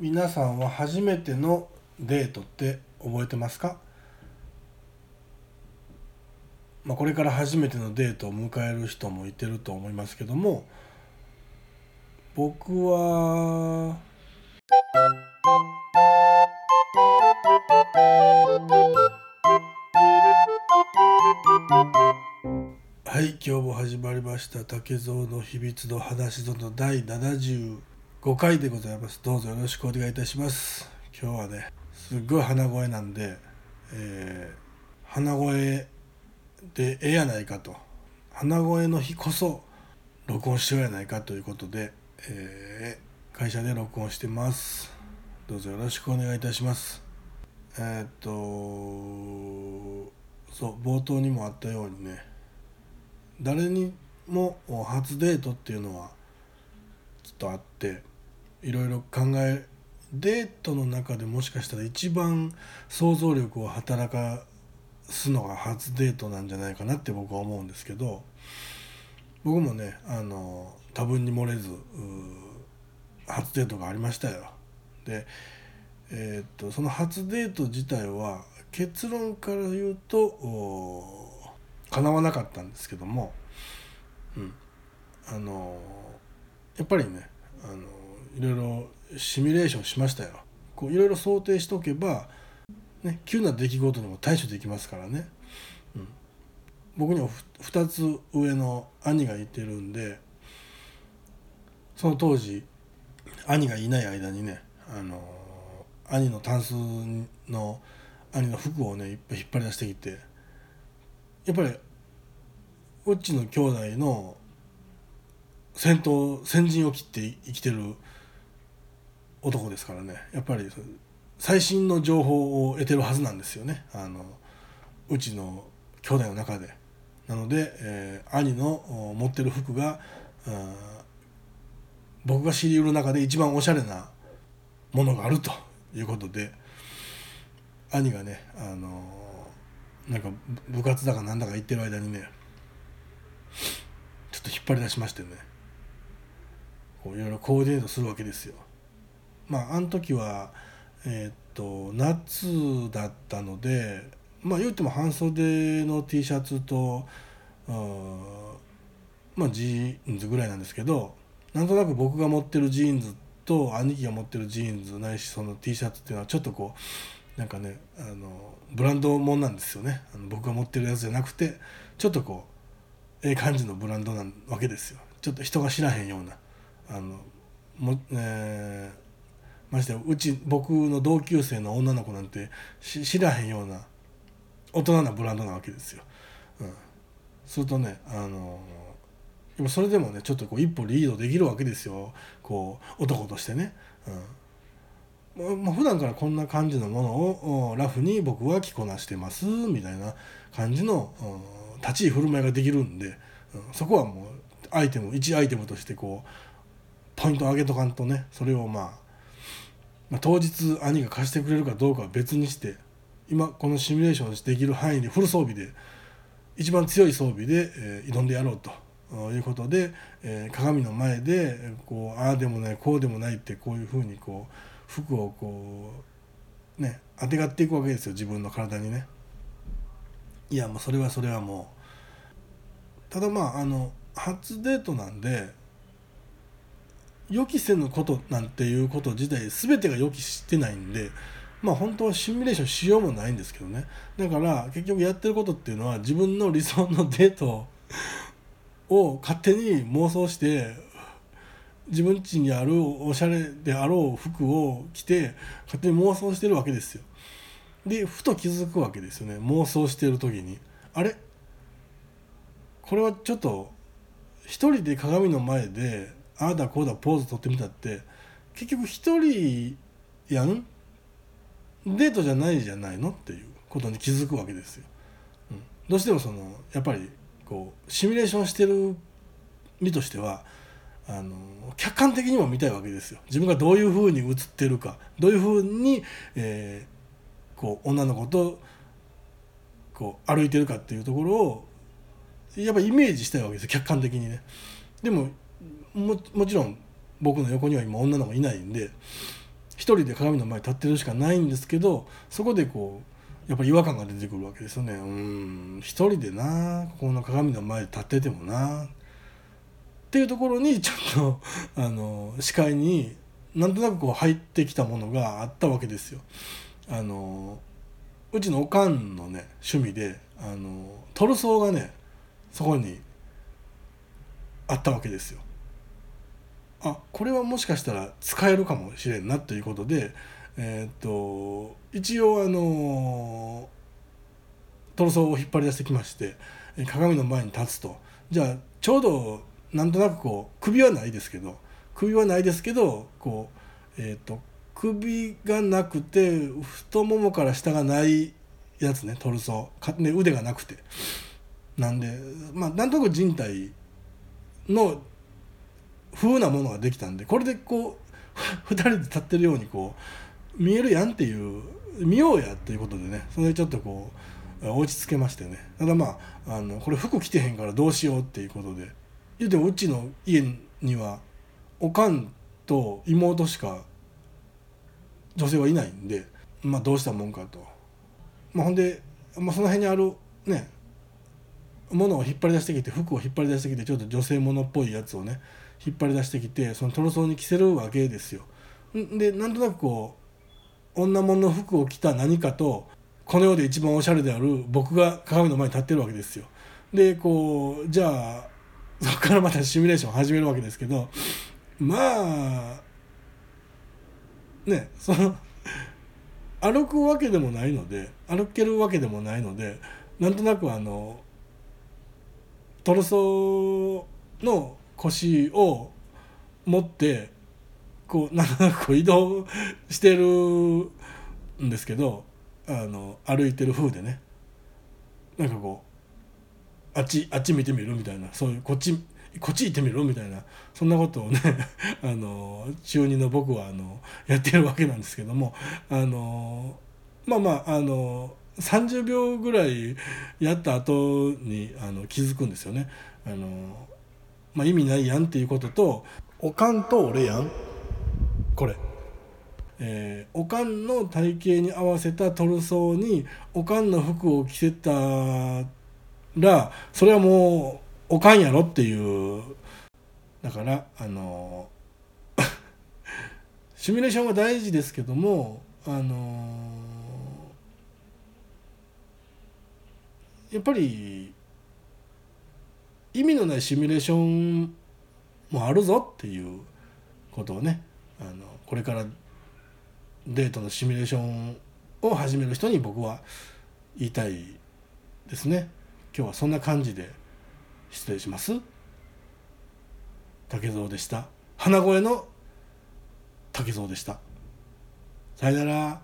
皆さんは初めてのデートって覚えてますか、まあ、これから初めてのデートを迎える人もいてると思いますけども僕ははい今日も始まりました。竹蔵の秘密の話ぞの第5回でございます。どうぞよろしくお願いいたします。今日はねすっごい鼻声なんで、えー、鼻声でええやないかと。鼻声の日こそ録音しようやないかということで、えー、会社で録音してます。どうぞよろしくお願いいたします。えー、っとそう冒頭にもあったようにね誰にも初デートっていうのはきっとあっていろいろ考えデートの中でもしかしたら一番想像力を働かすのが初デートなんじゃないかなって僕は思うんですけど僕もねあの多分に漏れず初デートがありましたよ。で、えー、っとその初デート自体は結論から言うと叶わなかったんですけども、うん、あのやっぱりねあのいろいろシミュレーションしましたよ。こういろいろ想定しとけば、ね、急な出来事にも対処できますからね。うん、僕には2つ上の兄がいてるんでその当時兄がいない間にねあの兄のタンスの兄の服をねいっぱい引っ張り出してきてやっぱりうちの兄弟の先頭先陣を切って生きてる男ですからねやっぱり最新の情報を得てるはずなんですよねあのうちの兄弟の中で。なので、えー、兄の持ってる服が僕が知りうる中で一番おしゃれなものがあるということで兄がねあのなんか部活だかなんだか言ってる間にねちょっと引っ張り出しましてねこういろいろコーディネートするわけですよ。まああの時はえー、っと夏だったのでまあ言っても半袖の T シャツとまあジーンズぐらいなんですけどなんとなく僕が持ってるジーンズと兄貴が持ってるジーンズないしその T シャツっていうのはちょっとこうなんかねあのブランドもんなんですよね。あの僕が持ってるやつじゃなくてちょっとこうええ感じのブランドなわけですよ。ちょっと人が知らへんようなあのも、えー、ましてうち僕の同級生の女の子なんて知らへんような大人なブランドなわけですよ。うん、するとねあのでもそれでもねちょっとこう一歩リードできるわけですよこう男としてね。うんまあ、普段からこんな感じのものをラフに僕は着こなしてますみたいな感じの、立ち居振る舞いができるんで、うん、そこはもうアイテム1アイテムとしてこうポイントを上げとかんとねそれを、まあ、まあ当日兄が貸してくれるかどうかは別にして今このシミュレーションできる範囲でフル装備で一番強い装備で、えー、挑んでやろうと。いうことで、えー、鏡の前でこうああでもないこうでもないってこういうふうにこう服をこうねあてがっていくわけですよ自分の体にね。いやもうそれはそれはもうただまああの初デートなんで予期せぬことなんていうこと自体全てが予期してないんでまあ本当はシミュレーションしようもないんですけどね。だから結局やってることっていうのは自分の理想のデートを勝手に妄想して自分家にあるおしゃれであろう服を着て勝手に妄想してるわけですよ。でふと気づくわけですよね。妄想してる時に。あれ？これはちょっと一人で鏡の前でああだこうだポーズ取ってみたって結局一人やん？デートじゃないじゃないのっていうことに気づくわけですよ。うん、どうしてもそのやっぱりこうシミュレーションしてる身としてはあの客観的にも見たいわけですよ。自分がどういうふうに映ってるかどういうふうに、えー、こう女の子とこう歩いてるかっていうところをやっぱイメージしたいわけですよ客観的にね。でもももちろん僕の横には今女の子いないんで一人で鏡の前に立ってるしかないんですけどそこでこうやっぱり違和感が出てくるわけですよねうん一人でなこの鏡の前で立っててもなっていうところにちょっとあの視界になんとなくこう入ってきたものがあったわけですよ。あのうちのおかんのね趣味であのトルソーがねそこにあったわけですよ。あこれはもしかしたら使えるかもしれんなということで、えー、っと一応あのトルソーを引っ張り出してきまして鏡の前に立つと。じゃあちょうどなんとなくこう首はないですけど首はないですけどこうえっ、と首がなくて太ももから下がないやつねトルソーで腕がなくて。なんでまあなんとなく人体の風なものができたんでこれでこう 2人で立ってるようにこう見えるやんっていう見ようやっていうことでねそれでちょっとこう落ち着けましてね。ただまああのこれ服着てへんからどうしようっていうことで。言うてもうちの家にはおかんと妹しか女性はいないんでまあどうしたもんかと、まあ、ほんで、まあ、その辺にあるねものを引っ張り出してきて服を引っ張り出してきてちょっと女性ものっぽいやつをね引っ張り出してきてそのトロソーに着せるわけですよ。でなんとなくこう女物の服を着た何かとこの世で一番おしゃれである僕が鏡の前に立ってるわけですよ。でこうじゃあそこからまたシミュレーション始めるわけですけどまあねその歩くわけでもないので歩けるわけでもないのでなんとなくあのトルソの腰を持ってこうなんとなく移動してるんですけどあの歩いてる風でねなんかこうあっちあっち見てみるみたいなそういうこっちこっち行ってみろみたいなそんなことをね あの中2の僕はあのやってるわけなんですけどもあのまあまああの30秒ぐらいやった後にあの気づくんですよね。あのまあ、意味ないやんっていうことと「おかんと俺やん」これ。えー、おかんの体型に合わせたトルソーにおかんの服を着せたらそれはもうおかんやろっていうだからあの シミュレーションは大事ですけどもあのやっぱり意味のないシミュレーションもあるぞっていうことをねあのこれからデートのシミュレーションを始める人に僕は言いたいですね。今日はそんな感じで失礼します。竹蔵でした。花声の竹蔵でした。さよなら。